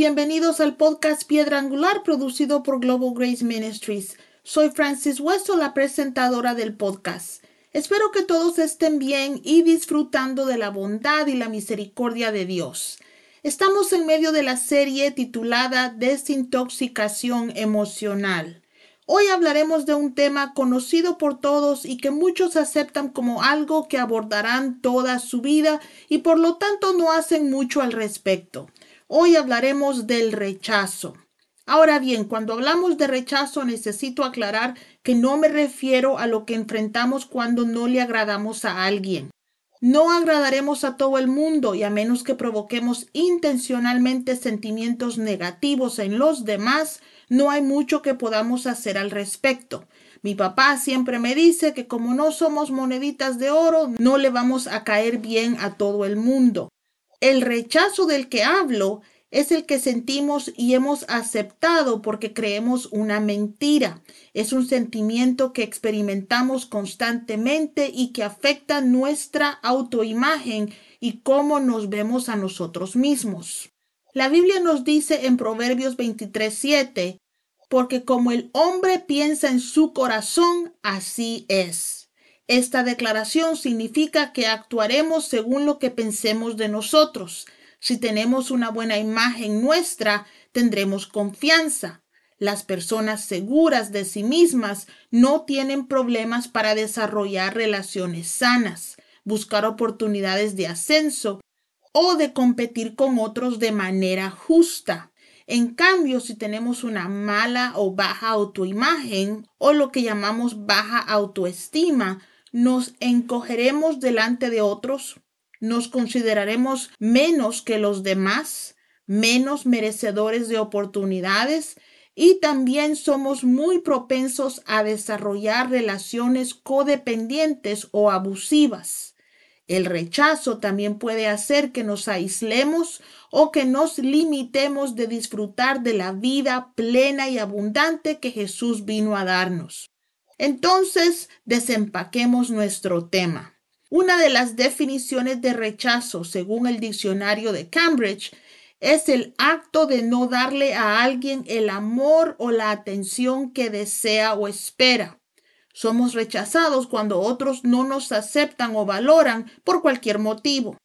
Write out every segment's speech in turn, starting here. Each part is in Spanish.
bienvenidos al podcast Piedra Angular producido por Global Grace Ministries. Soy Francis Hueso, la presentadora del podcast. Espero que todos estén bien y disfrutando de la bondad y la misericordia de Dios. Estamos en medio de la serie titulada Desintoxicación emocional. Hoy hablaremos de un tema conocido por todos y que muchos aceptan como algo que abordarán toda su vida y por lo tanto no hacen mucho al respecto. Hoy hablaremos del rechazo. Ahora bien, cuando hablamos de rechazo necesito aclarar que no me refiero a lo que enfrentamos cuando no le agradamos a alguien. No agradaremos a todo el mundo y a menos que provoquemos intencionalmente sentimientos negativos en los demás, no hay mucho que podamos hacer al respecto. Mi papá siempre me dice que como no somos moneditas de oro, no le vamos a caer bien a todo el mundo. El rechazo del que hablo es el que sentimos y hemos aceptado porque creemos una mentira. Es un sentimiento que experimentamos constantemente y que afecta nuestra autoimagen y cómo nos vemos a nosotros mismos. La Biblia nos dice en Proverbios 23:7, porque como el hombre piensa en su corazón, así es. Esta declaración significa que actuaremos según lo que pensemos de nosotros. Si tenemos una buena imagen nuestra, tendremos confianza. Las personas seguras de sí mismas no tienen problemas para desarrollar relaciones sanas, buscar oportunidades de ascenso o de competir con otros de manera justa. En cambio, si tenemos una mala o baja autoimagen o lo que llamamos baja autoestima, nos encogeremos delante de otros, nos consideraremos menos que los demás, menos merecedores de oportunidades y también somos muy propensos a desarrollar relaciones codependientes o abusivas. El rechazo también puede hacer que nos aislemos o que nos limitemos de disfrutar de la vida plena y abundante que Jesús vino a darnos. Entonces, desempaquemos nuestro tema. Una de las definiciones de rechazo, según el diccionario de Cambridge, es el acto de no darle a alguien el amor o la atención que desea o espera. Somos rechazados cuando otros no nos aceptan o valoran por cualquier motivo.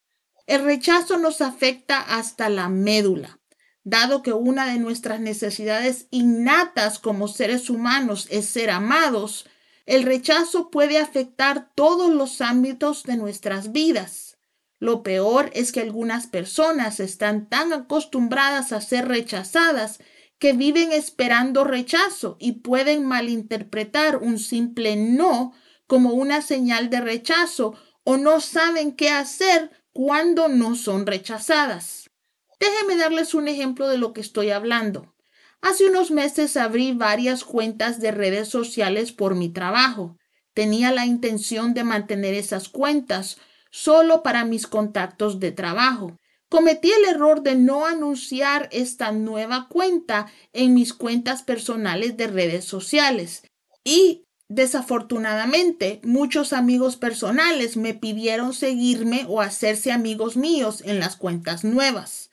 El rechazo nos afecta hasta la médula. Dado que una de nuestras necesidades innatas como seres humanos es ser amados, el rechazo puede afectar todos los ámbitos de nuestras vidas. Lo peor es que algunas personas están tan acostumbradas a ser rechazadas que viven esperando rechazo y pueden malinterpretar un simple no como una señal de rechazo o no saben qué hacer cuando no son rechazadas. Déjenme darles un ejemplo de lo que estoy hablando. Hace unos meses abrí varias cuentas de redes sociales por mi trabajo. Tenía la intención de mantener esas cuentas solo para mis contactos de trabajo. Cometí el error de no anunciar esta nueva cuenta en mis cuentas personales de redes sociales y Desafortunadamente, muchos amigos personales me pidieron seguirme o hacerse amigos míos en las cuentas nuevas.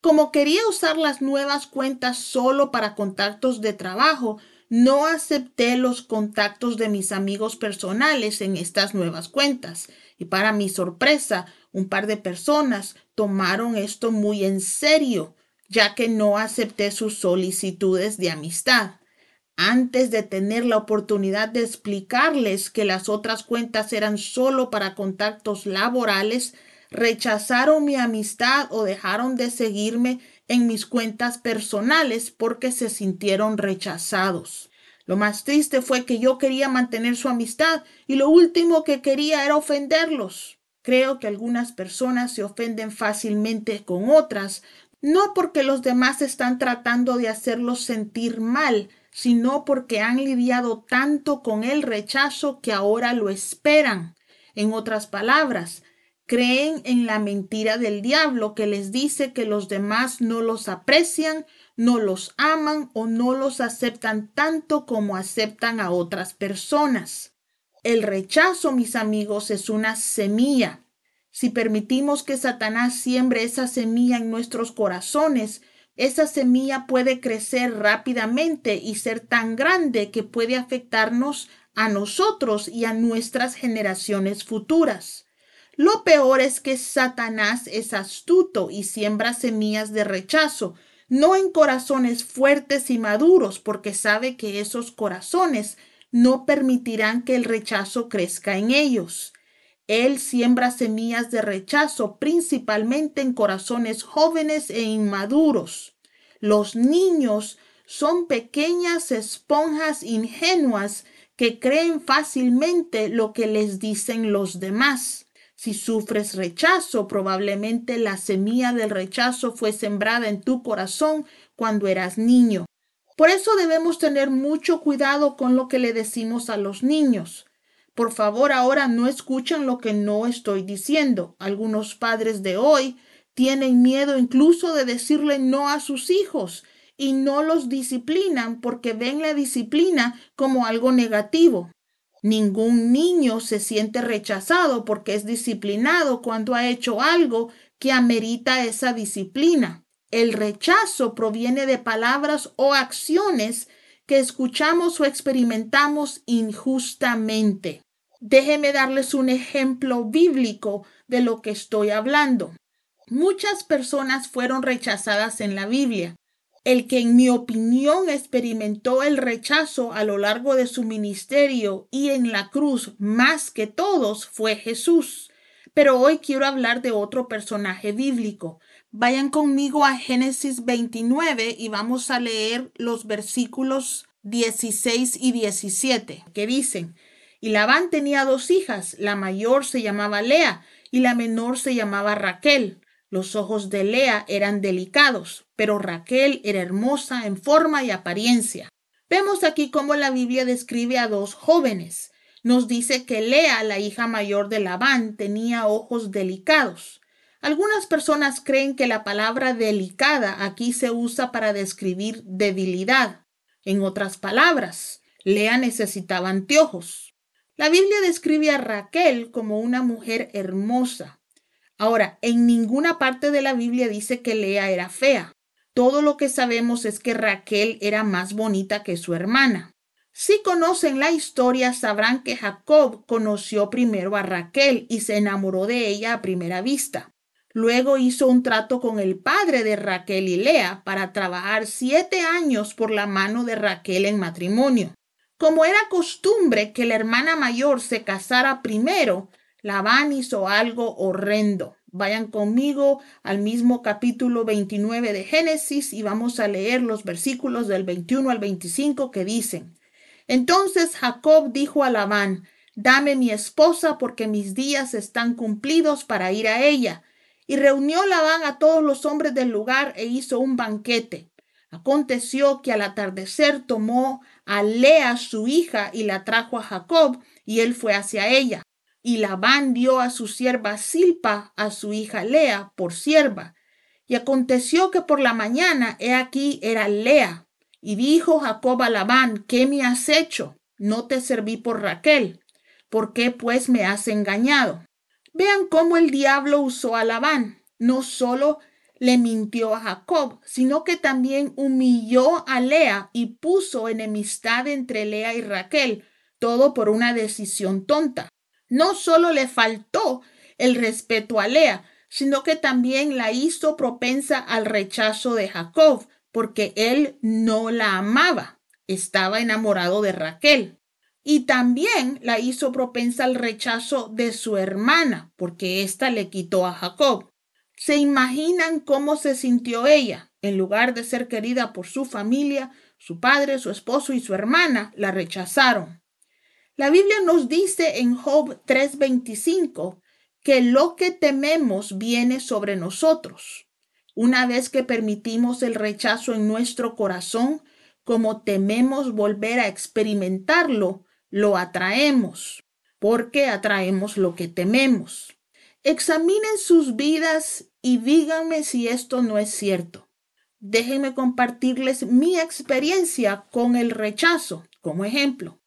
Como quería usar las nuevas cuentas solo para contactos de trabajo, no acepté los contactos de mis amigos personales en estas nuevas cuentas. Y para mi sorpresa, un par de personas tomaron esto muy en serio, ya que no acepté sus solicitudes de amistad. Antes de tener la oportunidad de explicarles que las otras cuentas eran solo para contactos laborales, rechazaron mi amistad o dejaron de seguirme en mis cuentas personales porque se sintieron rechazados. Lo más triste fue que yo quería mantener su amistad y lo último que quería era ofenderlos. Creo que algunas personas se ofenden fácilmente con otras, no porque los demás están tratando de hacerlos sentir mal, sino porque han lidiado tanto con el rechazo que ahora lo esperan. En otras palabras, creen en la mentira del diablo que les dice que los demás no los aprecian, no los aman o no los aceptan tanto como aceptan a otras personas. El rechazo, mis amigos, es una semilla. Si permitimos que Satanás siembre esa semilla en nuestros corazones, esa semilla puede crecer rápidamente y ser tan grande que puede afectarnos a nosotros y a nuestras generaciones futuras. Lo peor es que Satanás es astuto y siembra semillas de rechazo, no en corazones fuertes y maduros, porque sabe que esos corazones no permitirán que el rechazo crezca en ellos. Él siembra semillas de rechazo principalmente en corazones jóvenes e inmaduros. Los niños son pequeñas esponjas ingenuas que creen fácilmente lo que les dicen los demás. Si sufres rechazo, probablemente la semilla del rechazo fue sembrada en tu corazón cuando eras niño. Por eso debemos tener mucho cuidado con lo que le decimos a los niños. Por favor, ahora no escuchen lo que no estoy diciendo. Algunos padres de hoy tienen miedo incluso de decirle no a sus hijos y no los disciplinan porque ven la disciplina como algo negativo. Ningún niño se siente rechazado porque es disciplinado cuando ha hecho algo que amerita esa disciplina. El rechazo proviene de palabras o acciones que escuchamos o experimentamos injustamente. Déjeme darles un ejemplo bíblico de lo que estoy hablando. Muchas personas fueron rechazadas en la Biblia. El que en mi opinión experimentó el rechazo a lo largo de su ministerio y en la cruz más que todos fue Jesús. Pero hoy quiero hablar de otro personaje bíblico. Vayan conmigo a Génesis 29 y vamos a leer los versículos 16 y 17 que dicen, y Labán tenía dos hijas, la mayor se llamaba Lea y la menor se llamaba Raquel. Los ojos de Lea eran delicados, pero Raquel era hermosa en forma y apariencia. Vemos aquí cómo la Biblia describe a dos jóvenes. Nos dice que Lea, la hija mayor de Labán, tenía ojos delicados. Algunas personas creen que la palabra delicada aquí se usa para describir debilidad. En otras palabras, Lea necesitaba anteojos. La Biblia describe a Raquel como una mujer hermosa, Ahora, en ninguna parte de la Biblia dice que Lea era fea. Todo lo que sabemos es que Raquel era más bonita que su hermana. Si conocen la historia, sabrán que Jacob conoció primero a Raquel y se enamoró de ella a primera vista. Luego hizo un trato con el padre de Raquel y Lea para trabajar siete años por la mano de Raquel en matrimonio. Como era costumbre que la hermana mayor se casara primero, Labán hizo algo horrendo. Vayan conmigo al mismo capítulo 29 de Génesis y vamos a leer los versículos del 21 al 25 que dicen, Entonces Jacob dijo a Labán, Dame mi esposa porque mis días están cumplidos para ir a ella. Y reunió Labán a todos los hombres del lugar e hizo un banquete. Aconteció que al atardecer tomó a Lea su hija y la trajo a Jacob, y él fue hacia ella. Y Labán dio a su sierva Silpa a su hija Lea por sierva. Y aconteció que por la mañana, he aquí, era Lea. Y dijo Jacob a Labán, ¿qué me has hecho? No te serví por Raquel. ¿Por qué pues me has engañado? Vean cómo el diablo usó a Labán. No solo le mintió a Jacob, sino que también humilló a Lea y puso enemistad entre Lea y Raquel, todo por una decisión tonta. No solo le faltó el respeto a Lea, sino que también la hizo propensa al rechazo de Jacob, porque él no la amaba, estaba enamorado de Raquel. Y también la hizo propensa al rechazo de su hermana, porque ésta le quitó a Jacob. ¿Se imaginan cómo se sintió ella? En lugar de ser querida por su familia, su padre, su esposo y su hermana la rechazaron. La Biblia nos dice en Job 3:25 que lo que tememos viene sobre nosotros. Una vez que permitimos el rechazo en nuestro corazón, como tememos volver a experimentarlo, lo atraemos, porque atraemos lo que tememos. Examinen sus vidas y díganme si esto no es cierto. Déjenme compartirles mi experiencia con el rechazo como ejemplo.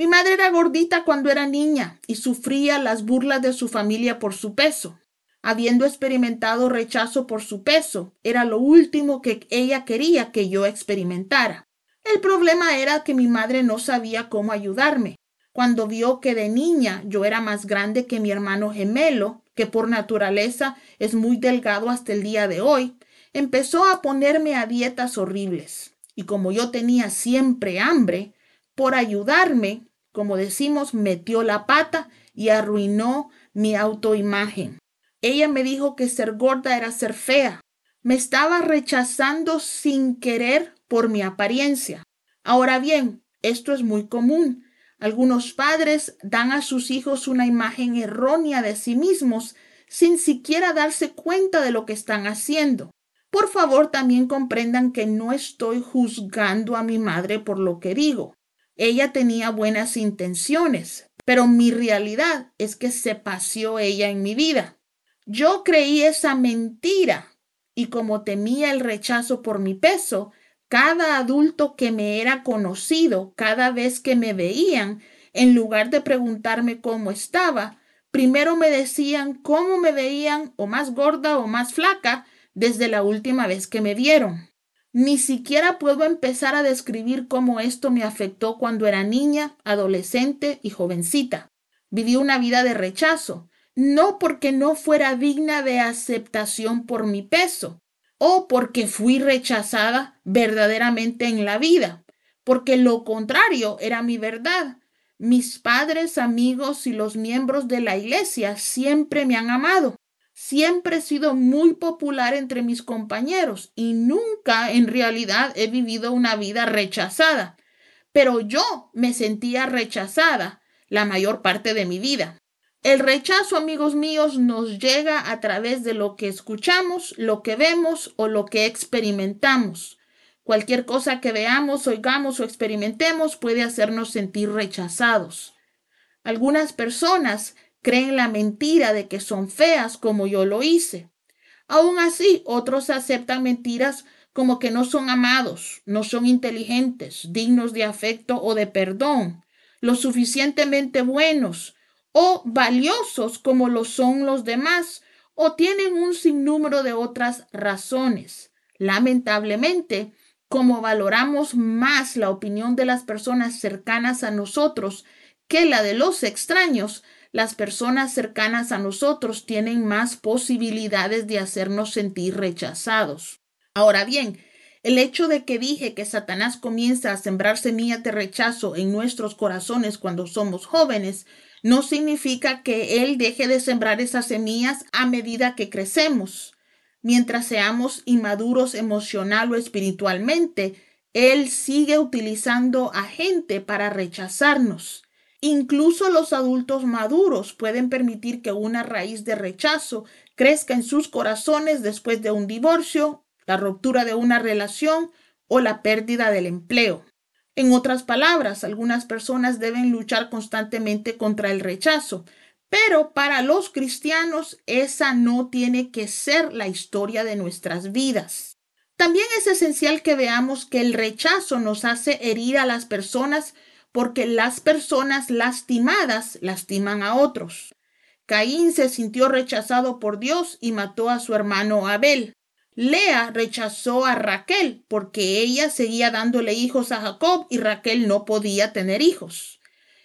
Mi madre era gordita cuando era niña y sufría las burlas de su familia por su peso. Habiendo experimentado rechazo por su peso, era lo último que ella quería que yo experimentara. El problema era que mi madre no sabía cómo ayudarme. Cuando vio que de niña yo era más grande que mi hermano gemelo, que por naturaleza es muy delgado hasta el día de hoy, empezó a ponerme a dietas horribles. Y como yo tenía siempre hambre, por ayudarme, como decimos, metió la pata y arruinó mi autoimagen. Ella me dijo que ser gorda era ser fea. Me estaba rechazando sin querer por mi apariencia. Ahora bien, esto es muy común. Algunos padres dan a sus hijos una imagen errónea de sí mismos sin siquiera darse cuenta de lo que están haciendo. Por favor, también comprendan que no estoy juzgando a mi madre por lo que digo. Ella tenía buenas intenciones, pero mi realidad es que se paseó ella en mi vida. Yo creí esa mentira y como temía el rechazo por mi peso, cada adulto que me era conocido, cada vez que me veían, en lugar de preguntarme cómo estaba, primero me decían cómo me veían o más gorda o más flaca desde la última vez que me vieron. Ni siquiera puedo empezar a describir cómo esto me afectó cuando era niña, adolescente y jovencita. Viví una vida de rechazo, no porque no fuera digna de aceptación por mi peso, o porque fui rechazada verdaderamente en la vida, porque lo contrario era mi verdad. Mis padres, amigos y los miembros de la iglesia siempre me han amado. Siempre he sido muy popular entre mis compañeros y nunca en realidad he vivido una vida rechazada. Pero yo me sentía rechazada la mayor parte de mi vida. El rechazo, amigos míos, nos llega a través de lo que escuchamos, lo que vemos o lo que experimentamos. Cualquier cosa que veamos, oigamos o experimentemos puede hacernos sentir rechazados. Algunas personas creen la mentira de que son feas como yo lo hice. Aún así, otros aceptan mentiras como que no son amados, no son inteligentes, dignos de afecto o de perdón, lo suficientemente buenos, o valiosos como lo son los demás, o tienen un sinnúmero de otras razones. Lamentablemente, como valoramos más la opinión de las personas cercanas a nosotros que la de los extraños, las personas cercanas a nosotros tienen más posibilidades de hacernos sentir rechazados. Ahora bien, el hecho de que dije que Satanás comienza a sembrar semillas de rechazo en nuestros corazones cuando somos jóvenes no significa que Él deje de sembrar esas semillas a medida que crecemos. Mientras seamos inmaduros emocional o espiritualmente, Él sigue utilizando a gente para rechazarnos. Incluso los adultos maduros pueden permitir que una raíz de rechazo crezca en sus corazones después de un divorcio, la ruptura de una relación o la pérdida del empleo. En otras palabras, algunas personas deben luchar constantemente contra el rechazo, pero para los cristianos esa no tiene que ser la historia de nuestras vidas. También es esencial que veamos que el rechazo nos hace herir a las personas porque las personas lastimadas lastiman a otros. Caín se sintió rechazado por Dios y mató a su hermano Abel. Lea rechazó a Raquel porque ella seguía dándole hijos a Jacob y Raquel no podía tener hijos.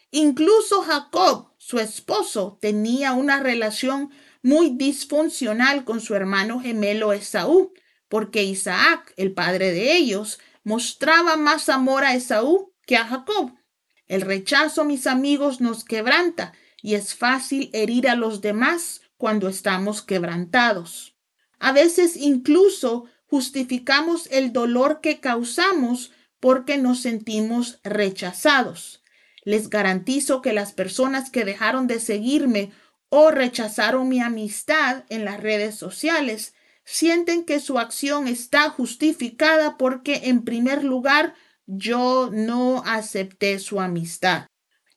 Incluso Jacob, su esposo, tenía una relación muy disfuncional con su hermano gemelo Esaú, porque Isaac, el padre de ellos, mostraba más amor a Esaú que a Jacob. El rechazo, mis amigos, nos quebranta y es fácil herir a los demás cuando estamos quebrantados. A veces incluso justificamos el dolor que causamos porque nos sentimos rechazados. Les garantizo que las personas que dejaron de seguirme o rechazaron mi amistad en las redes sociales sienten que su acción está justificada porque en primer lugar yo no acepté su amistad.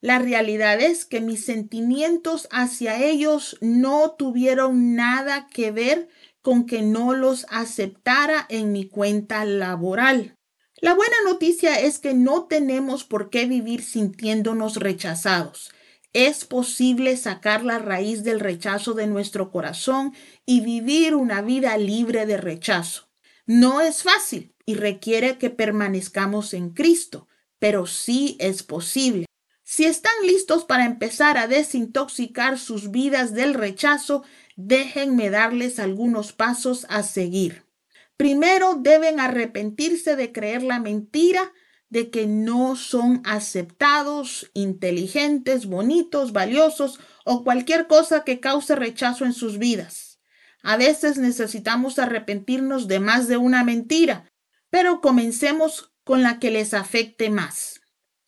La realidad es que mis sentimientos hacia ellos no tuvieron nada que ver con que no los aceptara en mi cuenta laboral. La buena noticia es que no tenemos por qué vivir sintiéndonos rechazados. Es posible sacar la raíz del rechazo de nuestro corazón y vivir una vida libre de rechazo. No es fácil y requiere que permanezcamos en Cristo, pero sí es posible. Si están listos para empezar a desintoxicar sus vidas del rechazo, déjenme darles algunos pasos a seguir. Primero deben arrepentirse de creer la mentira de que no son aceptados, inteligentes, bonitos, valiosos o cualquier cosa que cause rechazo en sus vidas. A veces necesitamos arrepentirnos de más de una mentira, pero comencemos con la que les afecte más.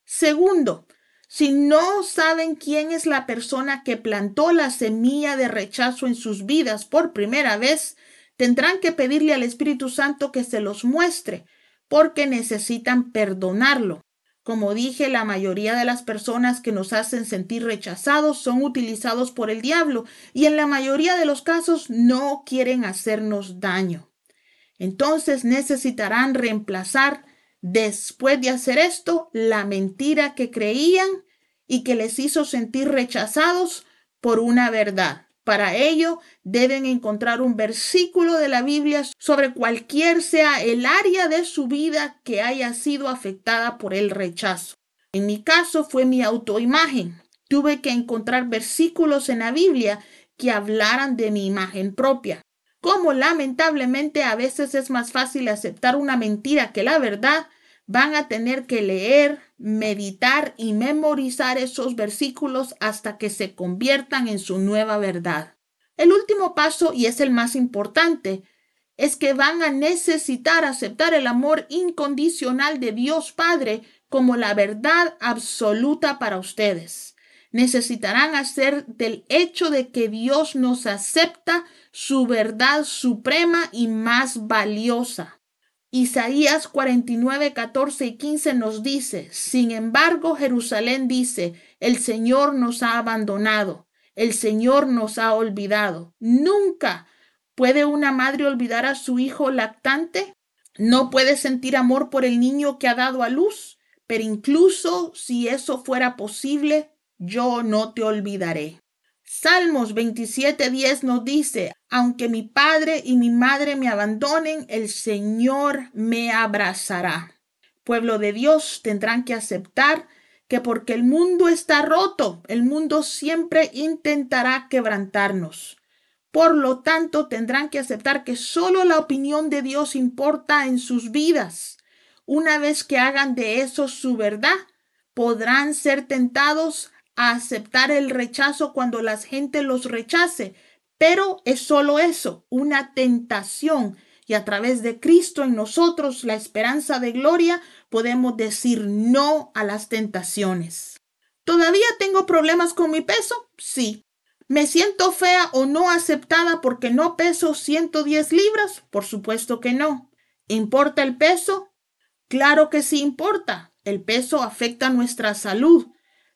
Segundo, si no saben quién es la persona que plantó la semilla de rechazo en sus vidas por primera vez, tendrán que pedirle al Espíritu Santo que se los muestre, porque necesitan perdonarlo. Como dije, la mayoría de las personas que nos hacen sentir rechazados son utilizados por el diablo y en la mayoría de los casos no quieren hacernos daño. Entonces necesitarán reemplazar después de hacer esto, la mentira que creían y que les hizo sentir rechazados por una verdad. Para ello, deben encontrar un versículo de la Biblia sobre cualquier sea el área de su vida que haya sido afectada por el rechazo. En mi caso fue mi autoimagen. Tuve que encontrar versículos en la Biblia que hablaran de mi imagen propia. Como lamentablemente a veces es más fácil aceptar una mentira que la verdad, van a tener que leer, meditar y memorizar esos versículos hasta que se conviertan en su nueva verdad. El último paso, y es el más importante, es que van a necesitar aceptar el amor incondicional de Dios Padre como la verdad absoluta para ustedes. Necesitarán hacer del hecho de que Dios nos acepta su verdad suprema y más valiosa. Isaías 49, 14 y 15 nos dice, sin embargo, Jerusalén dice, el Señor nos ha abandonado, el Señor nos ha olvidado. Nunca puede una madre olvidar a su hijo lactante. No puede sentir amor por el niño que ha dado a luz, pero incluso si eso fuera posible, yo no te olvidaré. Salmos 27:10 nos dice, aunque mi padre y mi madre me abandonen, el Señor me abrazará. Pueblo de Dios, tendrán que aceptar que porque el mundo está roto, el mundo siempre intentará quebrantarnos. Por lo tanto, tendrán que aceptar que solo la opinión de Dios importa en sus vidas. Una vez que hagan de eso su verdad, podrán ser tentados a aceptar el rechazo cuando la gente los rechace, pero es solo eso, una tentación. Y a través de Cristo en nosotros, la esperanza de gloria, podemos decir no a las tentaciones. ¿Todavía tengo problemas con mi peso? Sí. ¿Me siento fea o no aceptada porque no peso 110 libras? Por supuesto que no. ¿Importa el peso? Claro que sí importa. El peso afecta nuestra salud,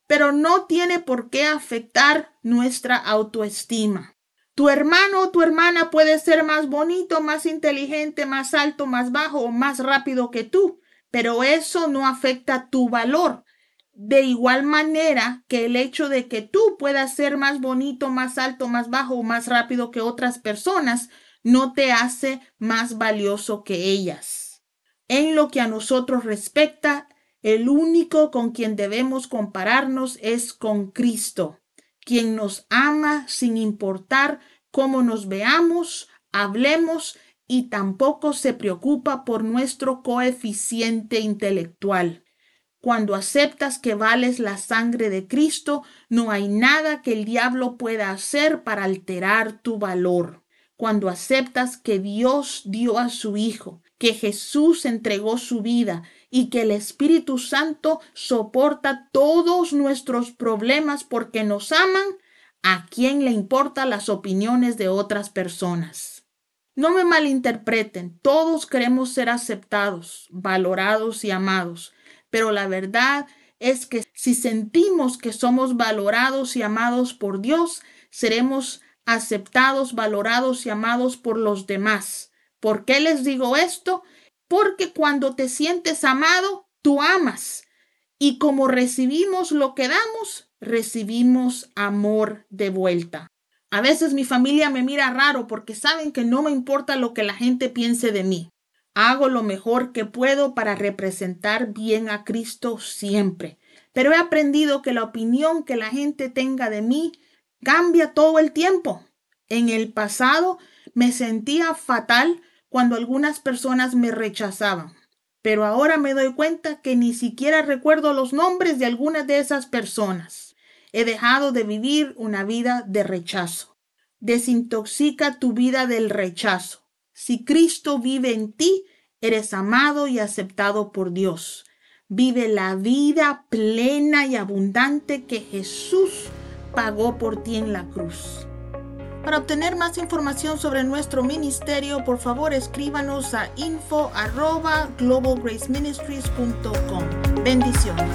pero no tiene por qué afectar nuestra autoestima. Tu hermano o tu hermana puede ser más bonito, más inteligente, más alto, más bajo o más rápido que tú, pero eso no afecta tu valor. De igual manera que el hecho de que tú puedas ser más bonito, más alto, más bajo o más rápido que otras personas no te hace más valioso que ellas. En lo que a nosotros respecta, el único con quien debemos compararnos es con Cristo, quien nos ama sin importar cómo nos veamos, hablemos y tampoco se preocupa por nuestro coeficiente intelectual. Cuando aceptas que vales la sangre de Cristo, no hay nada que el diablo pueda hacer para alterar tu valor. Cuando aceptas que Dios dio a su Hijo, que Jesús entregó su vida y que el Espíritu Santo soporta todos nuestros problemas porque nos aman, ¿a quién le importan las opiniones de otras personas? No me malinterpreten, todos queremos ser aceptados, valorados y amados, pero la verdad es que si sentimos que somos valorados y amados por Dios, seremos aceptados, valorados y amados por los demás. ¿Por qué les digo esto? Porque cuando te sientes amado, tú amas. Y como recibimos lo que damos, recibimos amor de vuelta. A veces mi familia me mira raro porque saben que no me importa lo que la gente piense de mí. Hago lo mejor que puedo para representar bien a Cristo siempre. Pero he aprendido que la opinión que la gente tenga de mí cambia todo el tiempo. En el pasado me sentía fatal cuando algunas personas me rechazaban, pero ahora me doy cuenta que ni siquiera recuerdo los nombres de algunas de esas personas. He dejado de vivir una vida de rechazo. Desintoxica tu vida del rechazo. Si Cristo vive en ti, eres amado y aceptado por Dios. Vive la vida plena y abundante que Jesús pagó por ti en la cruz. Para obtener más información sobre nuestro ministerio, por favor escríbanos a info. Bendiciones.